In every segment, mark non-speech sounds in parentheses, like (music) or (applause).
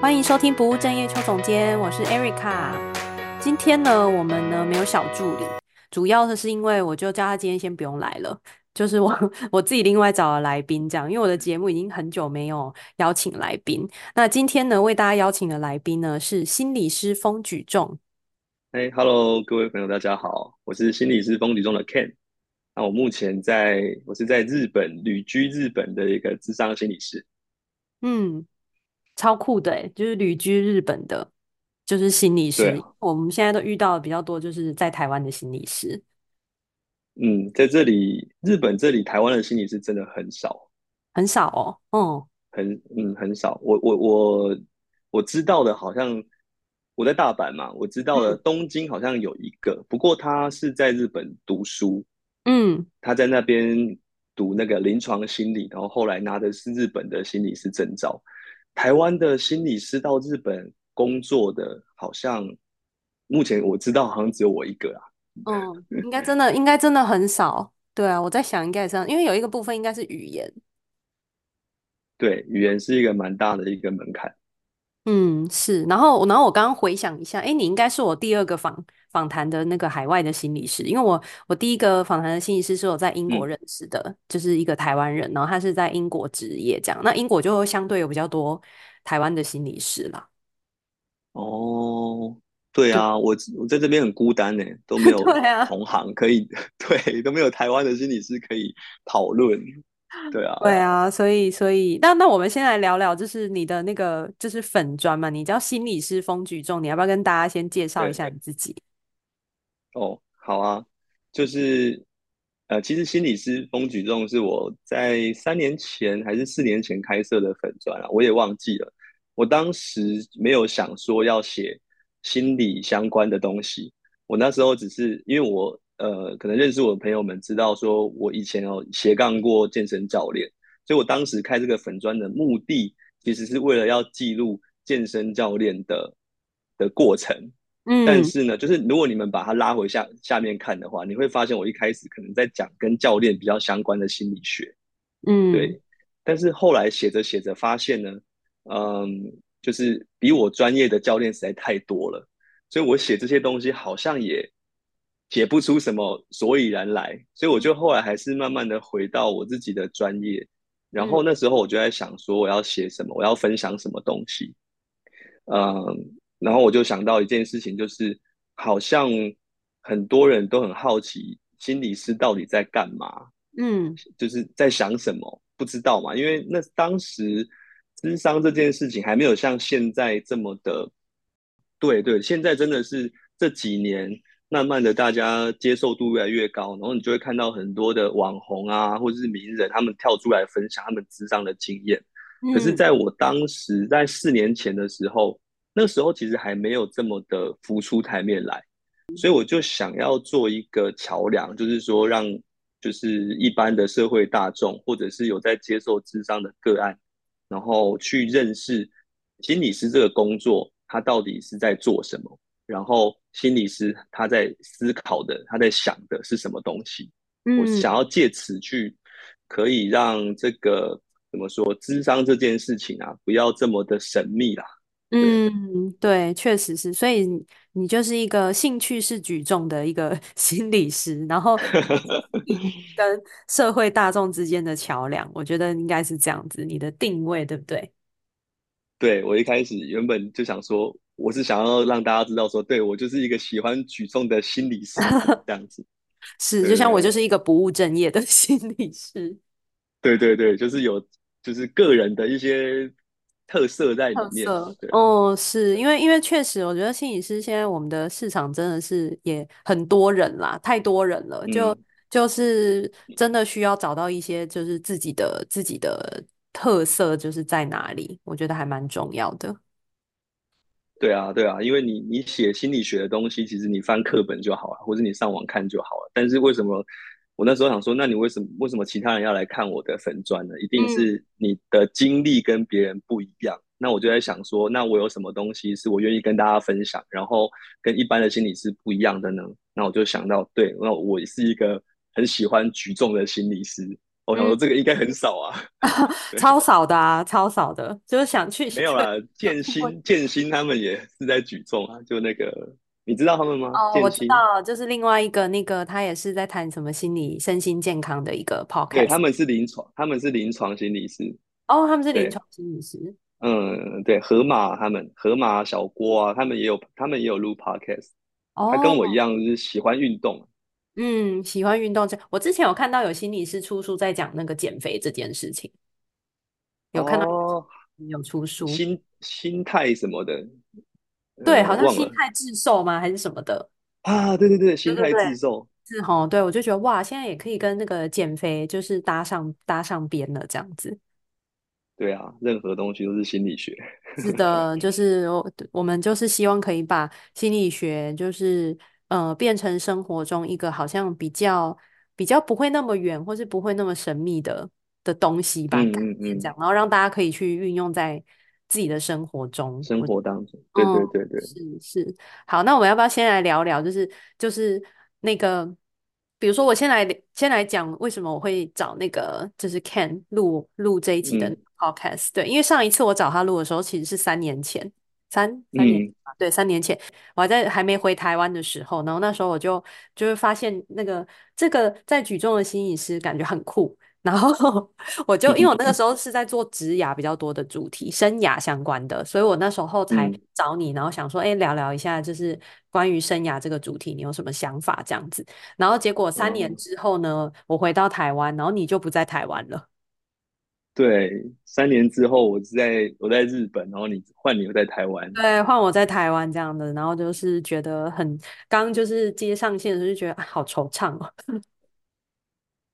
欢迎收听不务正业邱总监，我是 Erica。今天呢，我们呢没有小助理，主要的是因为我就叫他今天先不用来了，就是我 (laughs) 我自己另外找了来宾这样，因为我的节目已经很久没有邀请来宾。那今天呢，为大家邀请的来宾呢是心理师风举重。哎、hey，Hello，各位朋友，大家好，我是心理师风举重的 Ken。那我目前在，我是在日本旅居日本的一个智商心理师。嗯。超酷的诶，就是旅居日本的，就是心理师。我们现在都遇到的比较多，就是在台湾的心理师。嗯，在这里，日本这里，台湾的心理师真的很少，很少哦。嗯，很嗯很少。我我我我知道的，好像我在大阪嘛，我知道的东京好像有一个，嗯、不过他是在日本读书。嗯，他在那边读那个临床心理，然后后来拿的是日本的心理师证照。台湾的心理师到日本工作的，好像目前我知道好像只有我一个啊。嗯，(laughs) 应该真的应该真的很少。对啊，我在想应该是这样，因为有一个部分应该是语言。对，语言是一个蛮大的一个门槛。嗯，是。然后，然后我刚刚回想一下，哎，你应该是我第二个访访谈的那个海外的心理师，因为我我第一个访谈的心理师是我在英国认识的，嗯、就是一个台湾人，然后他是在英国执业这样。那英国就相对有比较多台湾的心理师啦。哦，对啊，对我我在这边很孤单呢，都 (laughs) 没有同行可以，对，啊、对，都没有台湾的心理师可以讨论。对啊，对啊，所以所以那那我们先来聊聊，就是你的那个就是粉专嘛，你叫心理师风举重，你要不要跟大家先介绍一下你自己？哦，好啊，就是呃，其实心理师风举重是我在三年前还是四年前开设的粉专啊，我也忘记了。我当时没有想说要写心理相关的东西，我那时候只是因为我。呃，可能认识我的朋友们知道，说我以前有斜杠过健身教练，所以我当时开这个粉专的目的，其实是为了要记录健身教练的的过程。嗯，但是呢，就是如果你们把它拉回下下面看的话，你会发现我一开始可能在讲跟教练比较相关的心理学。嗯，对。但是后来写着写着发现呢，嗯，就是比我专业的教练实在太多了，所以我写这些东西好像也。写不出什么所以然来，所以我就后来还是慢慢的回到我自己的专业，然后那时候我就在想说我要写什么，我要分享什么东西，嗯，然后我就想到一件事情，就是好像很多人都很好奇心理师到底在干嘛，嗯，就是在想什么，不知道嘛，因为那当时智商这件事情还没有像现在这么的，对对，现在真的是这几年。慢慢的，大家接受度越来越高，然后你就会看到很多的网红啊，或者是名人，他们跳出来分享他们智商的经验。嗯。可是，在我当时在四年前的时候，那时候其实还没有这么的浮出台面来，所以我就想要做一个桥梁，就是说让就是一般的社会大众，或者是有在接受智商的个案，然后去认识心理师这个工作，他到底是在做什么。然后心理师他在思考的，他在想的是什么东西？嗯，我想要借此去可以让这个怎么说，智商这件事情啊，不要这么的神秘啦。嗯，对，确实是。所以你就是一个兴趣是举重的一个 (laughs) 心理师，然后 (laughs) 跟社会大众之间的桥梁，我觉得应该是这样子，你的定位对不对？对，我一开始原本就想说。我是想要让大家知道说，对，我就是一个喜欢举重的心理师 (laughs) 这样子，是，就像我就是一个不务正业的心理师，对对对，就是有就是个人的一些特色在里面。哦，是因为因为确实，我觉得心理师现在我们的市场真的是也很多人啦，太多人了，就、嗯、就是真的需要找到一些就是自己的自己的特色就是在哪里，我觉得还蛮重要的。对啊，对啊，因为你你写心理学的东西，其实你翻课本就好了，或者你上网看就好了。但是为什么我那时候想说，那你为什么为什么其他人要来看我的粉砖呢？一定是你的经历跟别人不一样。嗯。那我就在想说，那我有什么东西是我愿意跟大家分享，然后跟一般的心理师不一样的呢？那我就想到，对，那我是一个很喜欢举重的心理师。我想说这个应该很少啊，(laughs) 超少的啊，超少的，就是想去没有啦，建新建新他们也是在举重啊，就那个你知道他们吗？哦，我知道，就是另外一个那个他也是在谈什么心理身心健康的一个 podcast，对，他们是临床，他们是临床心理师，哦，他们是临床心理师，嗯，对，河马他们河马小郭啊，他们也有他们也有录 podcast，哦，他跟我一样就是喜欢运动。嗯，喜欢运动。这，我之前有看到有心理师出书在讲那个减肥这件事情，有看到有出书，哦、心心态什么的，对，好像心态致瘦吗？还是什么的啊？对对对，心态致瘦是齁，对，我就觉得哇，现在也可以跟那个减肥就是搭上搭上边了，这样子。对啊，任何东西都是心理学。是的，就是我我们就是希望可以把心理学就是。呃，变成生活中一个好像比较比较不会那么远，或是不会那么神秘的的东西吧，嗯嗯嗯，这样，然后让大家可以去运用在自己的生活中，生活当中，对对对对，是是。好，那我们要不要先来聊聊，就是就是那个，比如说我先来先来讲为什么我会找那个就是 Ken 录录这一集的 Podcast，嗯，对，因为上一次我找他录的时候其实是三年前。三三年、嗯、对，三年前我还在还没回台湾的时候，然后那时候我就就会发现那个这个在举重的心理师感觉很酷，然后我就因为我那个 (laughs) 时候是在做职涯比较多的主题，生涯相关的，所以我那时候才找你，然后想说，哎、欸，聊聊一下，就是关于生涯这个主题，你有什么想法这样子？然后结果三年之后呢，我回到台湾，然后你就不在台湾了。对，三年之后我在我在日本，然后你换你又在台湾，对，换我在台湾这样的，然后就是觉得很刚就是接上线的时候就觉得、啊、好惆怅哦。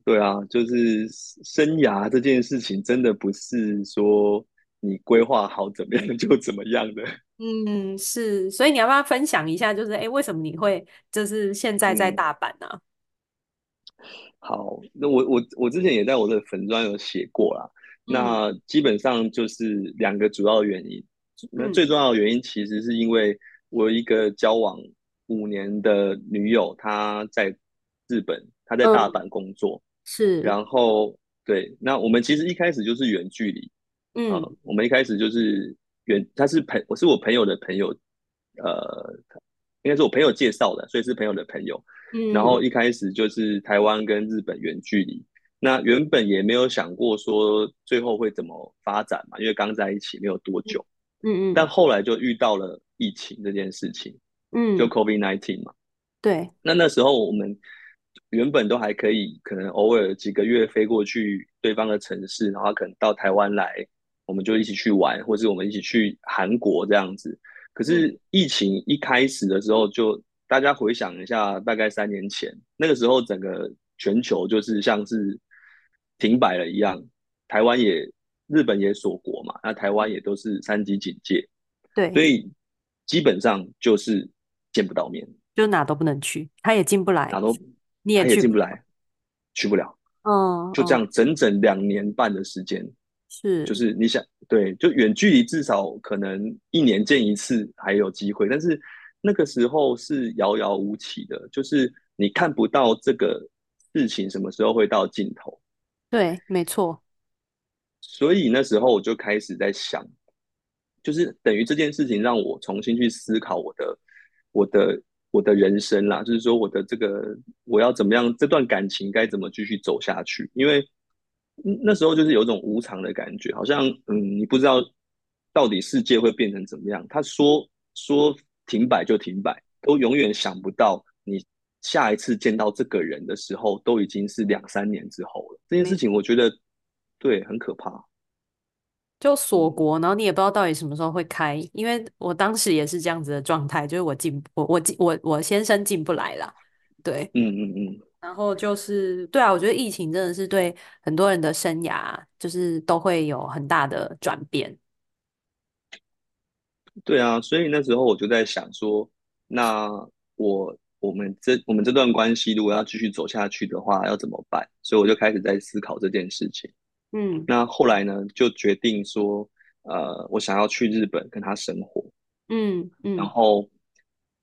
对啊，就是生涯这件事情真的不是说你规划好怎么样 (laughs) 就怎么样的。嗯，是，所以你要不要分享一下，就是哎，为什么你会就是现在在大阪呢、啊嗯？好，那我我我之前也在我的粉专有写过啦。那基本上就是两个主要的原因，嗯，那最重要的原因其实是因为我有一个交往五年的女友，她在日本，她在大阪工作，嗯、是，然后对，那我们其实一开始就是远距离，嗯、呃，我们一开始就是远，他是朋，我是我朋友的朋友，呃，应该是我朋友介绍的，所以是朋友的朋友，嗯，然后一开始就是台湾跟日本远距离。那原本也没有想过说最后会怎么发展嘛，因为刚在一起没有多久，嗯嗯，但后来就遇到了疫情这件事情，嗯，就 COVID-19 嘛，对。那那时候我们原本都还可以，可能偶尔几个月飞过去对方的城市，然后可能到台湾来，我们就一起去玩，或是我们一起去韩国这样子。可是疫情一开始的时候，就大家回想一下，大概三年前那个时候，整个全球就是像是。停摆了一样，台湾也、日本也锁国嘛，那台湾也都是三级警戒，对，所以基本上就是见不到面，就哪都不能去，他也进不来，哪都你也进不来，去不了，嗯，就这样整整两年半的时间，是，就是你想对，就远距离至少可能一年见一次还有机会，但是那个时候是遥遥无期的，就是你看不到这个事情什么时候会到尽头。对，没错。所以那时候我就开始在想，就是等于这件事情让我重新去思考我的、我的、我的人生啦。就是说，我的这个我要怎么样，这段感情该怎么继续走下去？因为那时候就是有一种无常的感觉，好像嗯，你不知道到底世界会变成怎么样。他说说停摆就停摆，都永远想不到你。下一次见到这个人的时候，都已经是两三年之后了。这件事情，我觉得对，很可怕。就锁国，然后你也不知道到底什么时候会开，因为我当时也是这样子的状态，就是我进我我我我先生进不来了。对，嗯嗯嗯。然后就是对啊，我觉得疫情真的是对很多人的生涯，就是都会有很大的转变。对啊，所以那时候我就在想说，那我。我们这我们这段关系如果要继续走下去的话，要怎么办？所以我就开始在思考这件事情。嗯，那后来呢，就决定说，呃，我想要去日本跟他生活。嗯嗯，然后，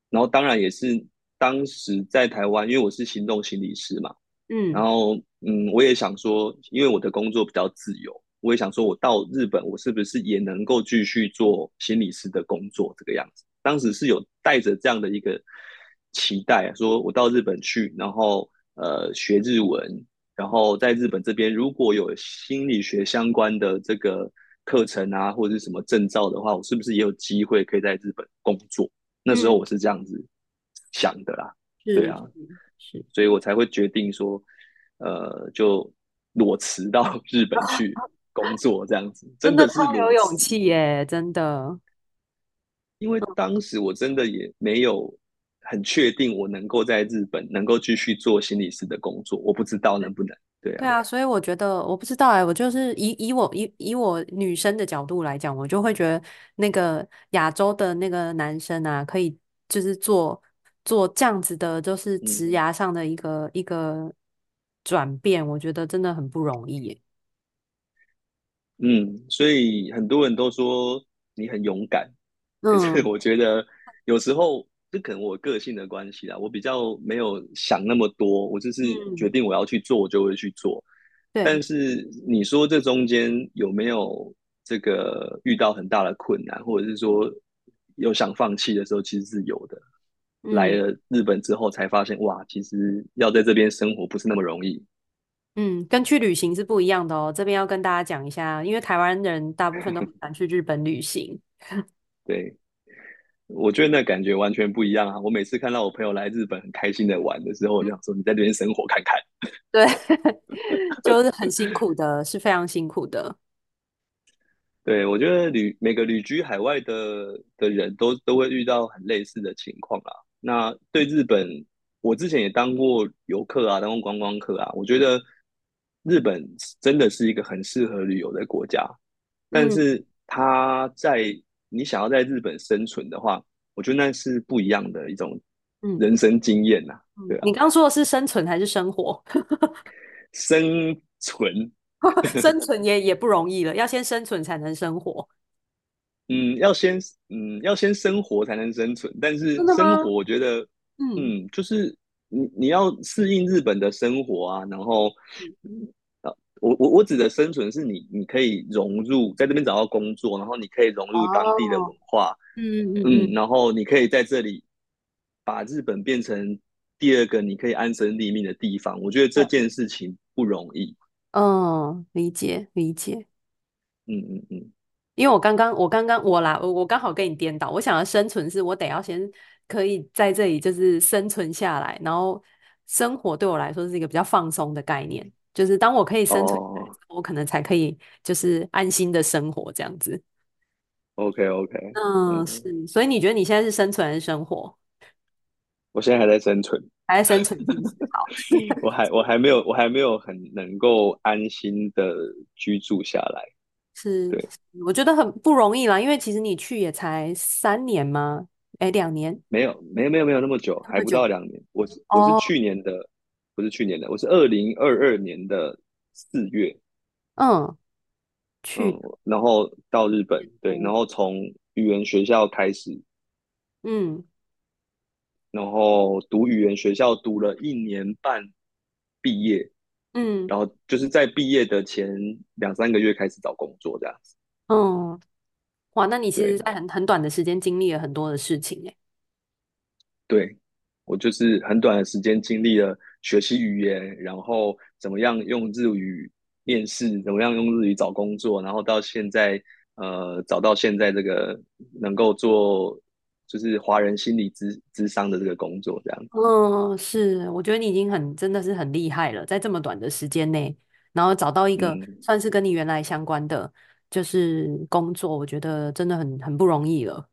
然后当然也是当时在台湾，因为我是行动心理师嘛。嗯，然后嗯，我也想说，因为我的工作比较自由，我也想说，我到日本，我是不是也能够继续做心理师的工作？这个样子，当时是有带着这样的一个期待，说我到日本去，然后呃学日文，然后在日本这边如果有心理学相关的这个课程啊，或者是什么证照的话，我是不是也有机会可以在日本工作？那时候我是这样子想的啦，嗯、对啊，所以我才会决定说，呃，就裸辞到 (laughs) 日本去 (laughs) 工作，这样子，真的是有勇气耶，真的。因为当时我真的也没有很确定我能够在日本能够继续做心理师的工作，我不知道能不能。对啊，对啊，所以我觉得我不知道哎，我就是以以我以以我女生的角度来讲，我就会觉得那个亚洲的那个男生啊，可以就是做做这样子的，就是职涯上的一个、嗯、一个转变，我觉得真的很不容易耶。嗯，所以很多人都说你很勇敢，(laughs) 可是我觉得有时候。这可能我个性的关系啦，我比较没有想那么多，我就是决定我要去做，我就会去做。嗯、但是你说这中间有没有这个遇到很大的困难，或者是说有想放弃的时候，其实是有的。嗯、来了日本之后才发现，哇，其实要在这边生活不是那么容易。嗯，跟去旅行是不一样的哦。这边要跟大家讲一下，因为台湾人大部分都很喜欢去日本旅行。(laughs) 对。我觉得那感觉完全不一样啊！我每次看到我朋友来日本很开心的玩的时候，我就想说：“你在这边生活看看。(laughs) ”对，(laughs) 就是很辛苦的，是非常辛苦的。对，我觉得旅每个旅居海外的的人都都会遇到很类似的情况啊。那对日本，我之前也当过游客啊，当过观光客啊。我觉得日本真的是一个很适合旅游的国家，但是它在。你想要在日本生存的话，我觉得那是不一样的一种人生经验呐、啊。嗯、对啊，你刚刚说的是生存还是生活？(laughs) 生存，(laughs) 生存也也不容易了，要先生存才能生活。(laughs) 嗯，要先嗯要先生活才能生存，但是生活我觉得嗯，嗯就是你你要适应日本的生活啊，然后。嗯我我我指的生存是你，你可以融入在这边找到工作，然后你可以融入当地的文化，哦、嗯嗯，嗯，然后你可以在这里把日本变成第二个你可以安身立命的地方。我觉得这件事情不容易。嗯，理解理解。嗯嗯嗯，因为我刚刚我刚刚我来我我刚好跟你颠倒，我想要生存是我得要先可以在这里就是生存下来，然后生活对我来说是一个比较放松的概念。就是当我可以生存，oh. 我可能才可以就是安心的生活这样子。OK OK，嗯，嗯是，所以你觉得你现在是生存还是生活？我现在还在生存，还在生存。(laughs) 好，我还我还没有我还没有很能够安心的居住下来。(laughs) 是，对，我觉得很不容易啦，因为其实你去也才三年吗？哎，两年？没有，没有，没有，没有那么久，还不到两年。我是我是去年的。Oh. 不是去年的，我是二零二二年的四月，嗯，去、嗯，然后到日本，对，然后从语言学校开始，嗯，然后读语言学校读了一年半，毕业，嗯，然后就是在毕业的前两三个月开始找工作这样子，嗯，哇，那你其实在很很短的时间经历了很多的事情耶，对，我就是很短的时间经历了。学习语言，然后怎么样用日语面试，怎么样用日语找工作，然后到现在，呃，找到现在这个能够做就是华人心理咨咨商的这个工作，这样。嗯，是，我觉得你已经很真的是很厉害了，在这么短的时间内，然后找到一个算是跟你原来相关的就是工作，嗯、我觉得真的很很不容易了。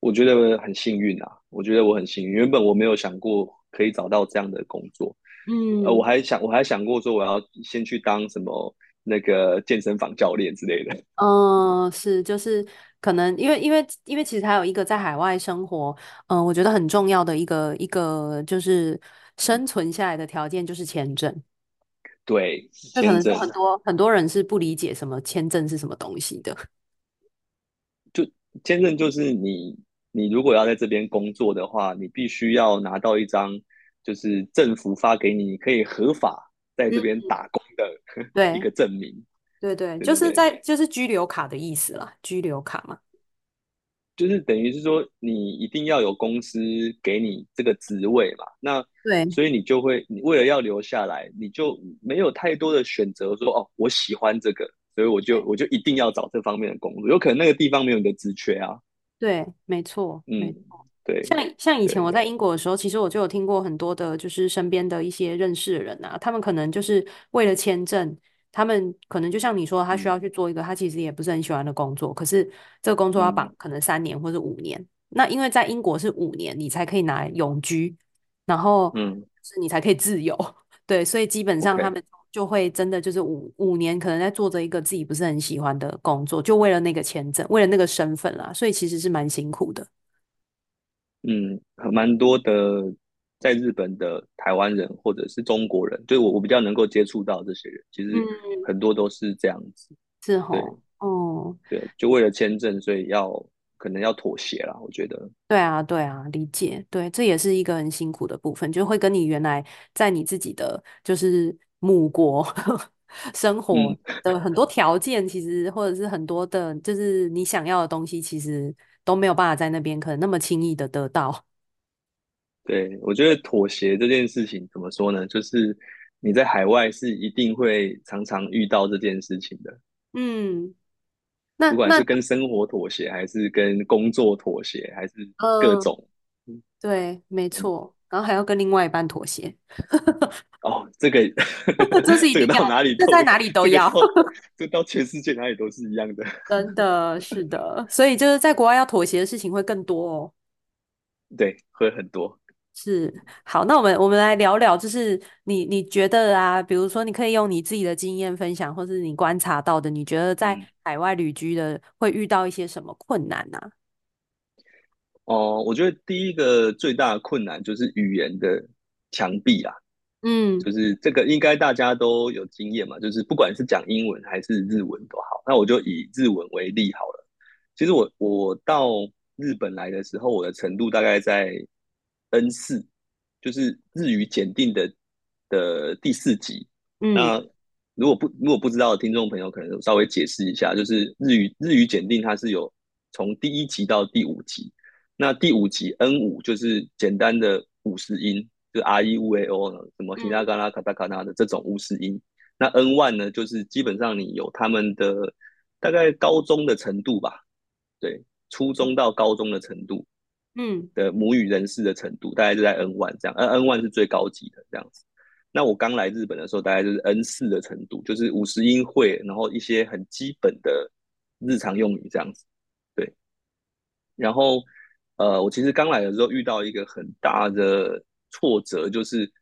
我觉得很幸运啊，我觉得我很幸运，原本我没有想过。可以找到这样的工作，嗯，呃，我还想我还想过说我要先去当什么那个健身房教练之类的，(laughs) 嗯，是，就是可能因为因为因为其实还有一个在海外生活，嗯，我觉得很重要的一个一个就是生存下来的条件就是签证，对，这可能是很多很多人是不理解什么签证是什么东西的，就签证就是你。你如果要在这边工作的话，你必须要拿到一张，就是政府发给你，你可以合法在这边打工的、嗯、(laughs) 一个证明。对对，对对就是在就是居留卡的意思啦，居留卡嘛。就是等于是说，你一定要有公司给你这个职位嘛，那对，所以你就会，你为了要留下来，你就没有太多的选择，说哦，我喜欢这个，所以我就我就一定要找这方面的工作，有可能那个地方没有你的职缺啊。对，没错，嗯，没错，对。像像以前我在英国的时候，其实我就有听过很多的，就是身边的一些认识的人啊，他们可能就是为了签证。他们可能就像你说，他需要去做一个他其实也不是很喜欢的工作，可是这个工作要绑可能三年或者五年。那因为在英国是五年，你才可以拿永居，然后嗯，是你才可以自由。(laughs) 对，所以基本上他们就会真的就是五五年，可能在做着一个自己不是很喜欢的工作，就为了那个签证，为了那个身份啦。所以其实是蛮辛苦的。嗯，蛮多的。在日本的台湾人或者是中国人，就是我我比较能够接触到这些人，其实很多都是这样子，嗯、是齁，哦，对，就为了签证，所以要可能要妥协啦，我觉得。对啊，对啊，理解，对，这也是一个很辛苦的部分，就会跟你原来在你自己的就是母国 (laughs) 生活的很多条件，其实、嗯、或者是很多的，就是你想要的东西，其实都没有办法在那边可能那么轻易的得到。对，我觉得妥协这件事情怎么说呢？就是你在海外是一定会常常遇到这件事情的。嗯，那不管是跟生活妥协，还是跟工作妥协，还是各种。嗯，对，没错。然后还要跟另外一半妥协。(laughs) 哦，这个 (laughs) 这是一定要，到哪里这在哪里都要，这到全世界哪里都是一样的。(laughs) 真的是的，所以就是在国外要妥协的事情会更多哦。对，会很多。是，好，那我们我们来聊聊，就是你你觉得啊，比如说你可以用你自己的经验分享，或是你观察到的，你觉得在海外旅居的会遇到一些什么困难呢？啊？哦、呃，我觉得第一个最大的困难就是语言的墙壁啊，嗯，就是这个应该大家都有经验嘛，就是不管是讲英文还是日文都好，那我就以日文为例好了。其实我我到日本来的时候，我的程度大概在。N 四就是日语检定的的第四级。嗯，那如果不如果不知道的听众朋友，可能稍微解释一下，就是日语日语检定它是有从第一级到第五级。那第五级 N 五就是简单的五十音，就是 R E U A O 什么其他嘎啦卡达卡纳的这种五十音。那 N one 呢，就是基本上你有他们的大概高中的程度吧，对，初中到高中的程度。嗯，的母语人士的程度大概就在 N one 这样，N N one 是最高级的这样子。那我刚来日本的时候，大概就是 N 四的程度，就是五十音会，然后一些很基本的日常用语这样子。对。然后，呃，我其实刚来的时候遇到一个很大的挫折，就是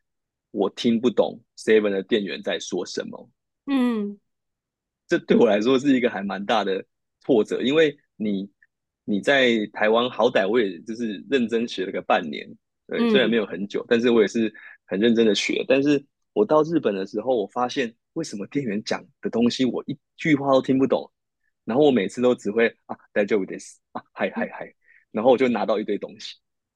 我听不懂 Seven 的店员在说什么。嗯，这对我来说是一个还蛮大的挫折，因为你。你在台湾好歹我也就是认真学了个半年，对，虽然没有很久，但是我也是很认真的学。但是我到日本的时候，我发现为什么店员讲的东西我一句话都听不懂，然后我每次都只会啊大丈夫です啊嗨嗨嗨，然后我就拿到一堆东西。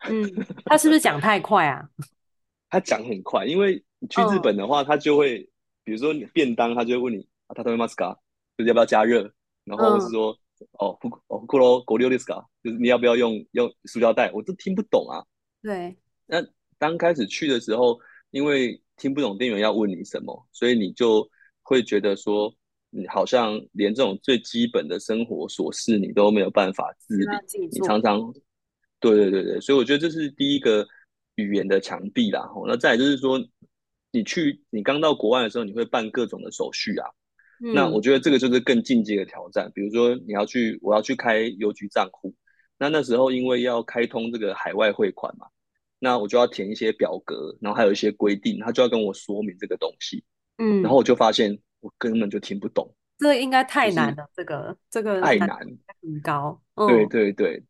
嗯，他是不是讲太快啊？(laughs) 他讲很快，因为你去日本的话，他就会比如说你便当，他就会问你啊他食べますか，就是要不要加热，然后是说。哦，哦，库罗狗溜的斯卡，就是你要不要用用塑胶袋？我都听不懂啊。对。那刚开始去的时候，因为听不懂店员要问你什么，所以你就会觉得说， 你好像连这种最基本的生活琐事你都没有办法自理。你常常，对对对对，所以我觉得这是第一个语言的墙壁啦。那再来就是说，你去你刚到国外的时候，你会办各种的手续啊。那我觉得这个就是更进阶的挑战，比如说你要去，我要去开邮局账户，那那时候因为要开通这个海外汇款嘛，那我就要填一些表格，然后还有一些规定，他就要跟我说明这个东西，嗯，然后我就发现我根本就听不懂，这个应该太难了，这个这个太难，很高，对对对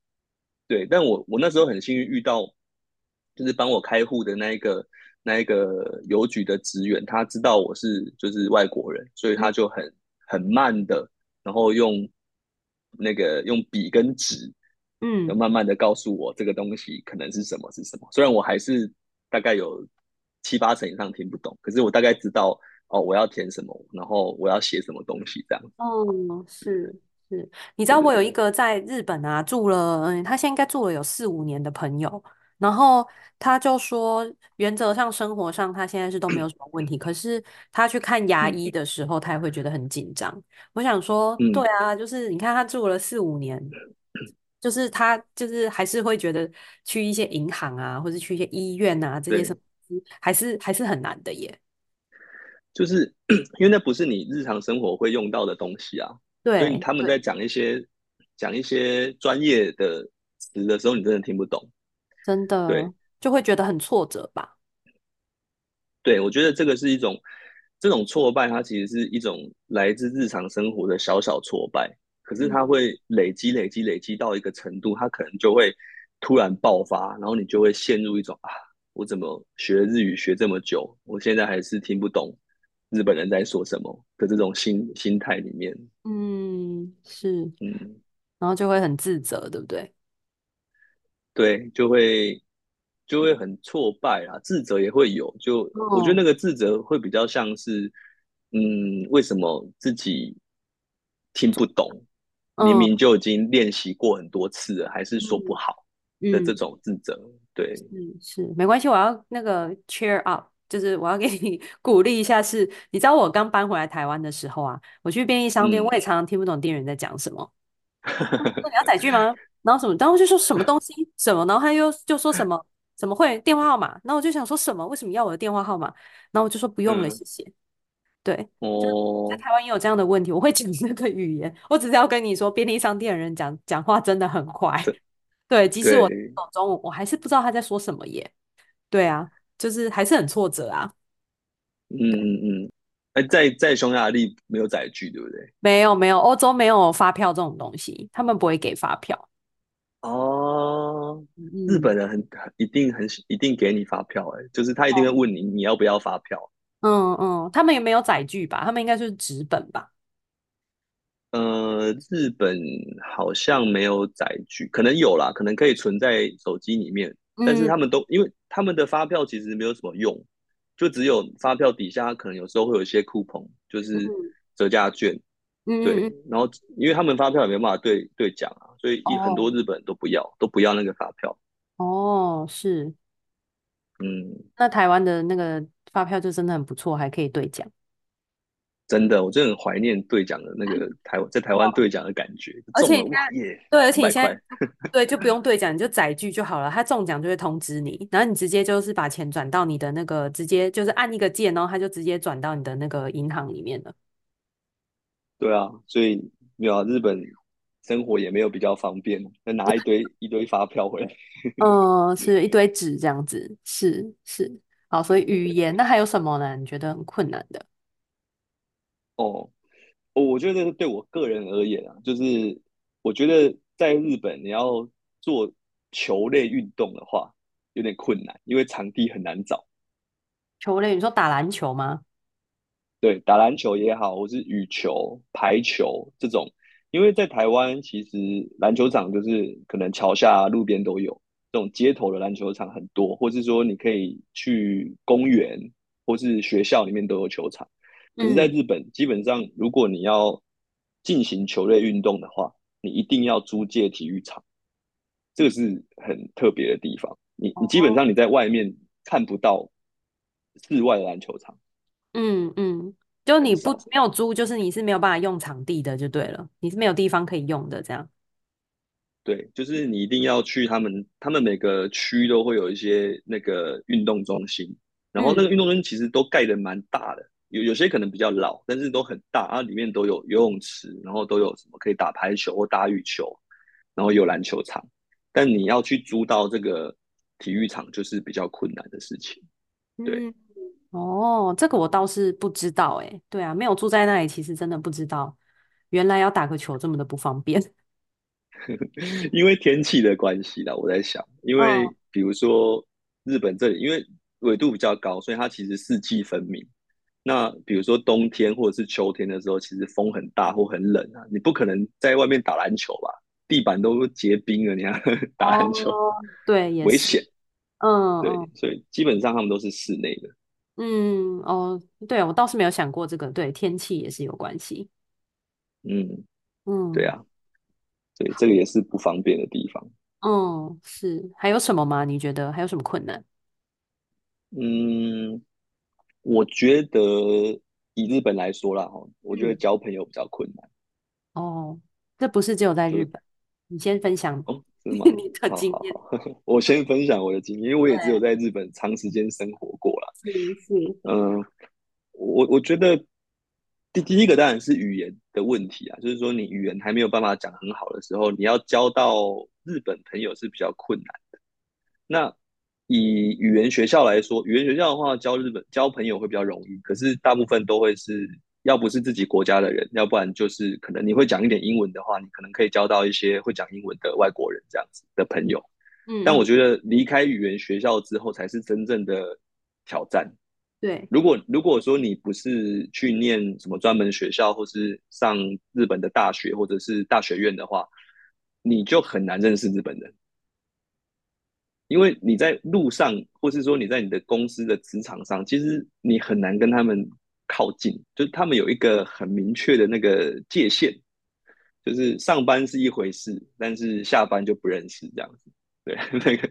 对，但我我那时候很幸运遇到，就是帮我开户的那一个。那一个邮局的职员，他知道我是就是外国人，所以他就很很慢的，然后用那个用笔跟纸，嗯，慢慢的告诉我这个东西可能是什么是什么。虽然我还是大概有七八成以上听不懂，可是我大概知道哦，我要填什么，然后我要写什么东西这样。哦，是是，你知道我有一个在日本啊住了，嗯，他现在应该住了有四五年的朋友，然后他就说，原则上生活上他现在是都没有什么问题，可是他去看牙医的时候，他也会觉得很紧张。我想说，嗯，对啊，就是你看他住了四五年，就是他就是还是会觉得去一些银行啊，或者去一些医院啊这些什么，还是还是很难的耶。就是因为那不是你日常生活会用到的东西啊，对，所以他们在讲一些讲一些专业的词的时候，你真的听不懂，真的，对，就会觉得很挫折吧。对，我觉得这个是一种这种挫败，它其实是一种来自日常生活的小小挫败，可是它会累积累积累积到一个程度，它可能就会突然爆发，然后你就会陷入一种啊，我怎么学日语学这么久，我现在还是听不懂。日本人在说什么的这种心心态里面，嗯，是，嗯，然后就会很自责，对不对？对，就会就会很挫败啊，自责也会有。就、哦、我觉得那个自责会比较像是，嗯，为什么自己听不懂？明明就已经练习过很多次了，嗯、还是说不好的这种自责。嗯、对，嗯，是没关系，我要那个 cheer up。就是我要给你 (laughs) 鼓励一下是，是你知道我刚搬回来台湾的时候啊，我去便利商店，我也常常听不懂店员在讲什么。(laughs) 你要载具吗？然后什么？然后就说什么东西什么？然后他又就说什么怎么会电话号码？然后我就想说什么？为什么要我的电话号码？然后我就说不用了，谢谢。嗯、对，哦，在台湾也有这样的问题，我会讲那个语言，我只是要跟你说，便利商店的人讲讲话真的很快。对，即使我听懂中文，我还是不知道他在说什么耶。对啊。就是还是很挫折啊，嗯嗯嗯，哎，在在匈牙利没有载具，对不对？没有没有，欧洲没有发票这种东西，他们不会给发票。哦，日本人很很一定很一定给你发票，哎，就是他一定会问你你要不要发票。嗯嗯，他们也没有载具吧？他们应该是纸本吧？呃，日本好像没有载具，可能有啦，可能可以存在手机里面。但是他们都、嗯、因为他们的发票其实没有什么用，就只有发票底下可能有时候会有一些 coupon，就是折价券，嗯、对。然后因为他们发票也没办法兑兑奖啊，所以很多日本人都不要，哦、都不要那个发票。哦，是，嗯，那台湾的那个发票就真的很不错，还可以对讲。真的，我真的很怀念兑奖的那个 (laughs) 台湾，在台湾兑奖的感觉。而且你看，对，而且你现在对就不用兑奖，你就载具就好了。他中奖就会通知你，然后你直接就是把钱转到你的那个，直接就是按一个键，然后他就直接转到你的那个银行里面了。对啊，所以没有啊，日本生活也没有比较方便，那拿一堆一堆发票回来。嗯，是一堆纸这样子，是是。好，所以语言那还有什么呢？你觉得很困难的？哦，我觉得对我个人而言啊，就是我觉得在日本你要做球类运动的话，有点困难，因为场地很难找。球类，你说打篮球吗？对，打篮球也好，或是羽球、排球这种，因为在台湾其实篮球场就是可能桥下、路边都有，这种街头的篮球场很多，或是说你可以去公园或是学校里面都有球场。可是在日本，基本上如果你要进行球类运动的话，你一定要租借体育场，这个是很特别的地方。你你基本上你在外面看不到室外的篮球场。嗯嗯，就你不没有租，就是你是没有办法用场地的，就对了，你是没有地方可以用的这样。对，就是你一定要去他们，他们每个区都会有一些那个运动中心，然后那个运动中心其实都盖的蛮大的。有有些可能比较老，但是都很大，然后里面都有游泳池，然后都有什么可以打排球或打羽球，然后有篮球场。但你要去租到这个体育场，就是比较困难的事情。对，嗯、哦，这个我倒是不知道，哎，对啊，没有住在那里，其实真的不知道，原来要打个球这么的不方便。(laughs) 因为天气的关系啦，我在想，因为比如说日本这里，因为纬度比较高，所以它其实四季分明。那比如说冬天或者是秋天的时候，其实风很大或很冷啊，你不可能在外面打篮球吧？地板都结冰了，你还 (laughs) 打篮球？哦、对，也危险。嗯，对，所以基本上他们都是室内的。嗯，哦，对，我倒是没有想过这个，对，天气也是有关系。嗯嗯，对嗯啊，对，这个也是不方便的地方。嗯，是，还有什么吗？你觉得还有什么困难？嗯，我觉得以日本来说啦，哈，我觉得嗯，交朋友比较困难。哦，这不是只有在日本，你先分享哦，是吗？(laughs) 你的经验。好，我先分享我的经验，因为我也只有，在日本长时间生活过啦。是是，嗯，我我觉得第第一个当然是语言的问题啊，就是说你语言还没有办法讲很好的时候，你要交到日本朋友是比较困难的。那以语言学校来说，语言学校的话，交日本交朋友会比较容易，可是大部分都会是要不是自己国家的人，要不然就是可能你会讲一点英文的话，你可能可以交到一些会讲英文的外国人这样子的朋友。嗯但，我觉得离开语言学校之后，才是真正的挑战。对，如果如果说你不是去念什么专门学校，或是上日本的大学或者是大学院的话，你就很难认识日本人。因为你在路上，或是说你在你的公司的职场上，其实你很难跟他们靠近，就是他们有一个很明确的那个界限，就是上班是一回事，但是下班就不认识这样子。对，(laughs) 那个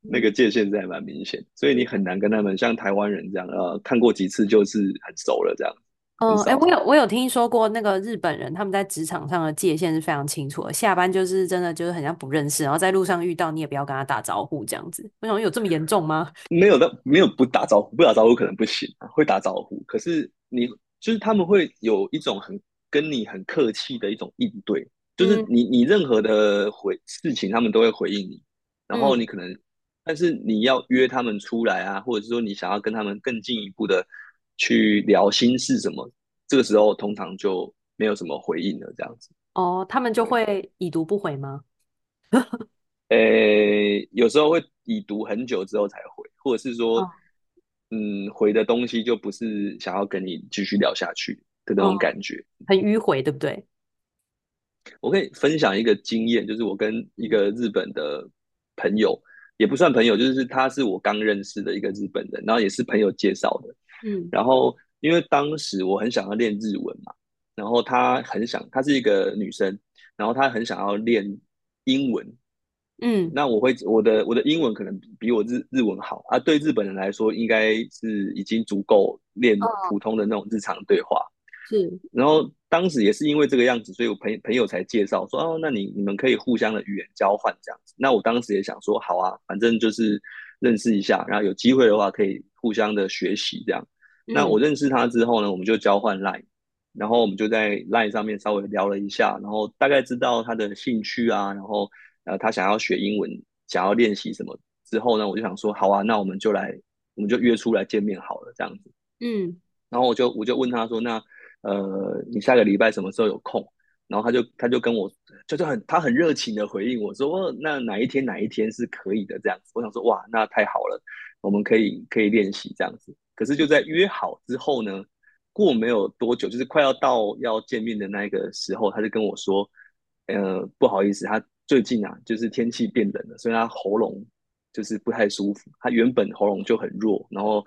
那个界限是还蛮明显，所以你很难跟他们像台湾人这样，呃，看过几次就是很熟了这样。嗯，哎、欸，我有我有听说过那个日本人，他们在职场上的界限是非常清楚的，下班就是真的就是很像不认识，然后在路上遇到你也不要跟他打招呼这样子。我想有这么严重吗？没有的，没有不打招呼，不打招呼可能不行，会打招呼。可是你就是他们会有一种很跟你很客气的一种应对，就是你你任何的回事情，他们都会回应你，然后你可能，但是你要约他们出来啊，或者是说你想要跟他们更进一步的。去聊心事什么，这个时候通常就没有什么回应了，这样子。哦，他们就会已读不回吗？(laughs) 诶，有时候会已读很久之后才回，或者是说，哦、嗯，回的东西就不是想要跟你继续聊下去的那种感觉，哦、很迂回，对不对？我可以分享一个经验，就是我跟一个日本的朋友，也不算朋友，就是他是我刚认识的一个日本人，然后也是朋友介绍的。嗯，然后因为当时我很想要练日文嘛，然后她很想，她是一个女生，然后她很想要练英文，嗯，那我会我的我的英文可能比我日日文好啊，对日本人来说应该是已经足够练普通的那种日常对话，是，然后当时也是因为这个样子，所以我朋朋友才介绍说哦，那你你们可以互相的语言交换这样子，那我当时也想说好啊，反正就是认识一下，然后有机会的话可以互相的学习这样。那我认识他之后呢，我们就交换 Line，然后我们就在 Line 上面稍微聊了一下，然后大概知道他的兴趣啊，然后呃他想要学英文，想要练习什么之后呢，我就想说好啊，那我们就来，我们就约出来见面好了这样子。嗯，然后我就我就问他说，那呃你下个礼拜什么时候有空？然后他就他就跟我就是很他很热情的回应我说，哦，那哪一天哪一天是可以的这样子。我想说哇，那太好了，我们可以可以练习这样子。可是就在约好之后呢，过没有多久，就是快要到要见面的那个时候，他就跟我说：“呃，不好意思，他最近啊，就是天气变冷了，所以他喉咙就是不太舒服。他原本喉咙就很弱，然后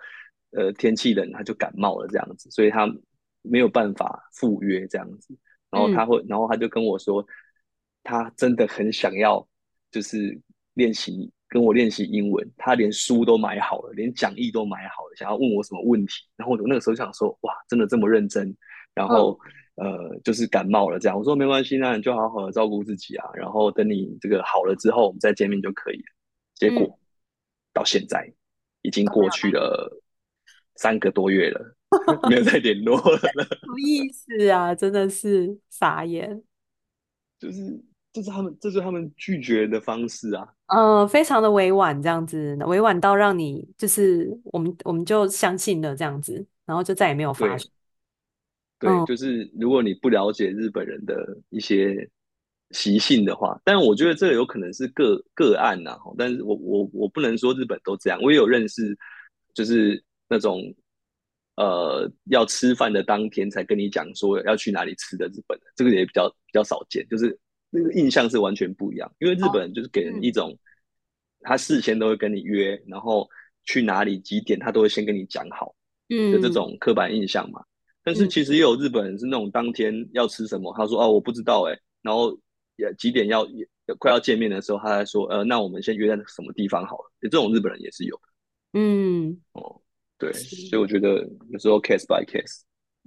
呃天气冷他就感冒了这样子，所以他没有办法赴约这样子。然后他会，然后他就跟我说，他真的很想要就是练习。”跟我练习英文，他连书都买好了，连讲义都买好了，想要问我什么问题。然后我那个时候就想说，哇，真的这么认真？然后、嗯、呃，就是感冒了这样。我说没关系，那你就好好的照顾自己啊。然后等你这个好了之后，我们再见面就可以了。结果、嗯、到现在已经过去了三个多月了，没有再联络了。(laughs) 什么意思啊？真的是傻眼。就是。这是他们，这是他们拒绝的方式啊。嗯、呃，非常的委婉，这样子，委婉到让你就是我们，我们就相信了这样子，然后就再也没有发生。对，对，就是如果你不了解日本人的一些习性的话，但我觉得这个有可能是个个案呐、啊。但是我我我不能说日本都这样，我也有认识，就是那种呃要吃饭的当天才跟你讲说要去哪里吃的日本人，这个也比较比较少见，就是。那个印象是完全不一样，因为日本人就是给人一种，他事先都会跟你约，然后去哪里几点他都会先跟你讲好，嗯的这嗯种刻板印象嘛。但是嗯，其实也有日本人是那种当天要吃什么，他说哦我不知道哎，然后也几点要也快要见面的时候，他才说呃那我们先约在什么地方好了。这种日本人也是有的。嗯，哦，对，所以我觉得有时候 case by case。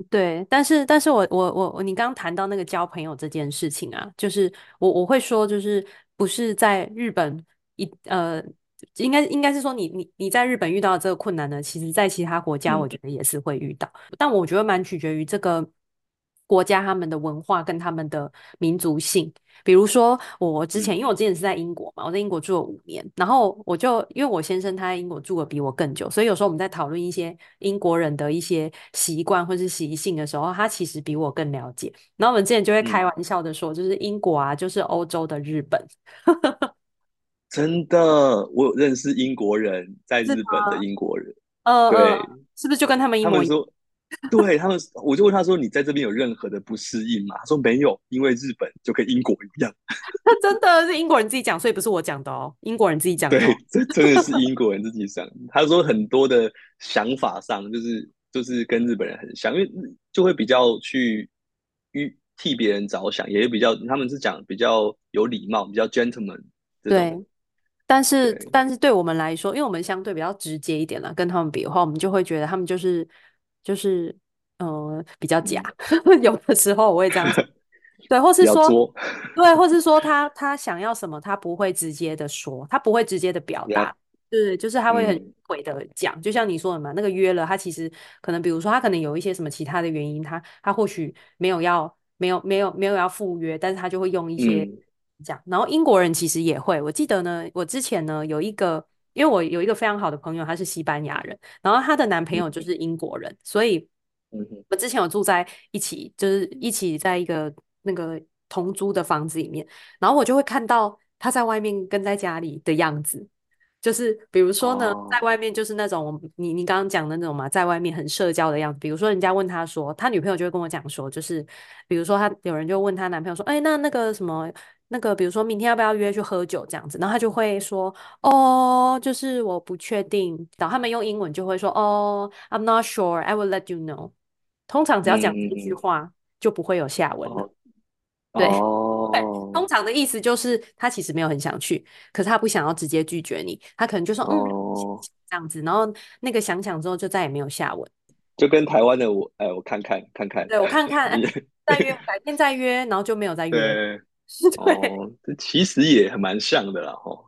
对，但是但是我我我你刚刚谈到那个交朋友这件事情啊，就是我我会说，就是不是在日本一呃，应该应该是说你你你在日本遇到这个困难呢，其实在其他国家我觉得也是会遇到，嗯、但我觉得蛮取决于这个。国家他们的文化跟他们的民族性，比如说我之前，因为我之前是在英国嘛，我在英国住了五年，然后我就因为我先生他在英国住的比我更久，所以有时候我们在讨论一些英国人的一些习惯或是习性的时候，他其实比我更了解。然后我们之前就会开玩笑的说，就是英国啊，就是欧洲的日本。(laughs) 真的，我有认识英国人，在日本的英国人，呃，对，是不是就跟他们一模一样？(laughs) 对他们，我就问他说：“你在这边有任何的不适应吗？”他说：“没有，因为日本就跟英国一样。(laughs) ”真的是英国人自己讲，所以不是我讲的哦。英国人自己讲的。对，这真的是英国人自己讲。他说很多的想法上，就是就是跟日本人很像，因为就会比较去替别人着想，也比较他们是讲比较有礼貌，比较 gentleman。对，但是但是对我们来说，因为我们相对比较直接一点啦，跟他们比的话，我们就会觉得他们就是。就是，呃，比较假，嗯、(laughs) 有的时候我会这样子，(laughs) 对，或是说，对，或是说他他想要什么，他不会直接的说，他不会直接的表达，对，就是他会很鬼的讲，嗯、就像你说的嘛，那个约了，他其实可能，比如说他可能有一些什么其他的原因，他他或许没有要，没有没有没有要赴约，但是他就会用一些讲，嗯、然后英国人其实也会，我记得呢，我之前呢有一个。因为我有一个非常好的朋友，他是西班牙人，然后他的男朋友就是英国人，嗯、所以，我之前有住在一起，就是一起在一个那个同租的房子里面，然后我就会看到他在外面跟在家里的样子，就是比如说呢，哦、在外面就是那种你你刚刚讲的那种嘛，在外面很社交的样子，比如说人家问他说，他女朋友就会跟我讲说，就是比如说他有人就问他男朋友说，哎，那那个什么。那个，比如说明天要不要约去喝酒这样子，然后他就会说，哦，就是我不确定。然后他们用英文就会说，哦，I'm not sure, I will let you know。通常只要讲这句话，嗯、就不会有下文了。哦、对，哦、对，通常的意思就是他其实没有很想去，可是他不想要直接拒绝你，他可能就说，嗯，哦、这样子。然后那个想想之后，就再也没有下文。就跟台湾的我，哎，我看看看看，对我看看，哎、(laughs) 再约，改天再约，然后就没有再约。对 (laughs) 对，哦，这其实也还蛮像的啦，吼。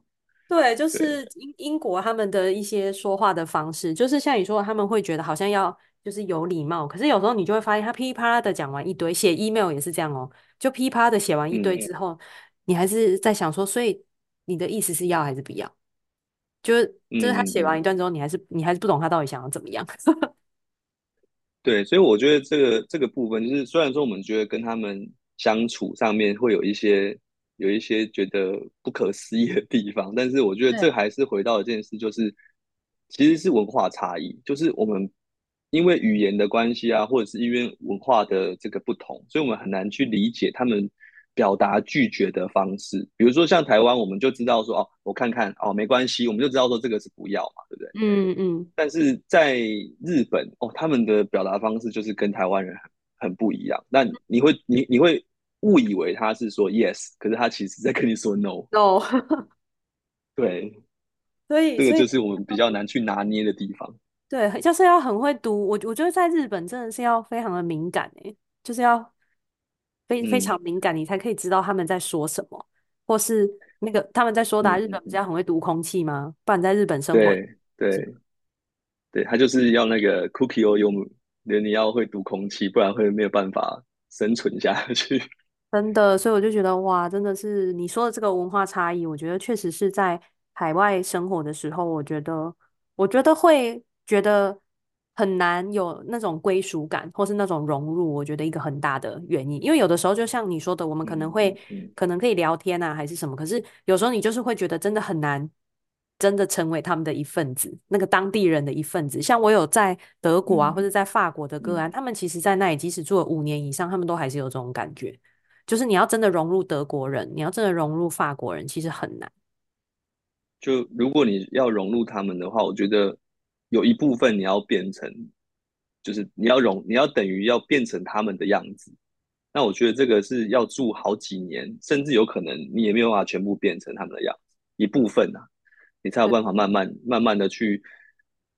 对，就是英英国他们的一些说话的方式，就是像你说，他们会觉得好像要就是有礼貌，可是有时候你就会发现，他噼里啪啦的讲完一堆，写 email 也是这样哦，就噼啪的写完一堆之后，嗯、你还是在想说，所以你的意思是要还是不要？就是就是他写完一段之后，你还是、嗯、你还是不懂他到底想要怎么样。(laughs) 对，所以我觉得这个这个部分，就是虽然说我们觉得跟他们。相处上面会有一些有一些觉得不可思议的地方，但是我觉得这还是回到一件事，就是其实是文化差异，就是我们因为语言的关系啊，或者是因为文化的这个不同，所以我们很难去理解他们表达拒绝的方式。比如说像台湾，我们就知道说哦，我看看哦，没关系，我们就知道说这个是不要嘛，对不对？嗯嗯。但是在日本哦，他们的表达方式就是跟台湾人很很不一样。那你会你你会。误以为他是说 yes，可是他其实在跟你说 no。no。(laughs) 对，所以这个就是我们比较难去拿捏的地方。对，就是要很会读。我我觉得在日本真的是要非常的敏感诶，就是要非非常敏感，你才可以知道他们在说什么，嗯、或是那个他们在说的、啊、日本不是要很会读空气吗？不然在日本生活。对对对，他就是要那个 cookie or you，你要会读空气，不然会没有办法生存下去。(laughs) 真的，所以我就觉得哇，真的是你说的这个文化差异，我觉得确实是在海外生活的时候，我觉得我觉得会觉得很难有那种归属感，或是那种融入。我觉得一个很大的原因，因为有的时候就像你说的，我们可能会可能可以聊天啊，还是什么，可是有时候你就是会觉得真的很难，真的成为他们的一份子，那个当地人的一份子。像我有在德国啊，或者在法国的个案，他们其实在那里即使住了五年以上，他们都还是有这种感觉。就是你要真的融入德国人，你要真的融入法国人，其实很难。就如果你要融入他们的话，我觉得有一部分你要变成就是你要融，你要等于要变成他们的样子。那我觉得这个是要住好几年，甚至有可能你也没有办法全部变成他们的样子，一部分啊，你才有办法慢慢慢慢的去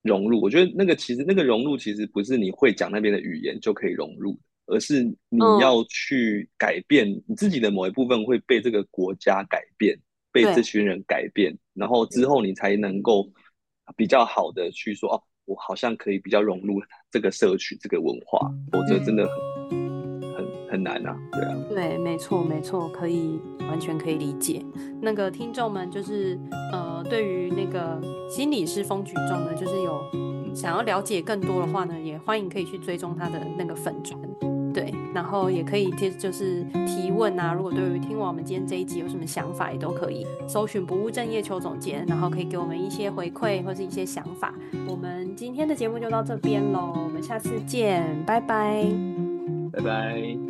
融入。我觉得那个其实那个融入其实不是你会讲那边的语言就可以融入，而是你要去改变你自己的某一部分会被这个国家改变，被这群人改变，然后之后你才能够比较好的去说哦，我好像可以比较融入这个社区这个文化，否则真的很。很很难啊，对啊，对，没错，没错，可以完全可以理解。那个听众们就是呃，对于那个心理师风举重呢，就是有想要了解更多的话呢，也欢迎可以去追踪他的那个粉专，对，然后也可以接就是提问啊。如果对于听完我们今天这一集有什么想法，也都可以搜寻不务正业邱总监，然后可以给我们一些回馈或是一些想法。我们今天的节目就到这边喽，我们下次见，拜拜，拜拜。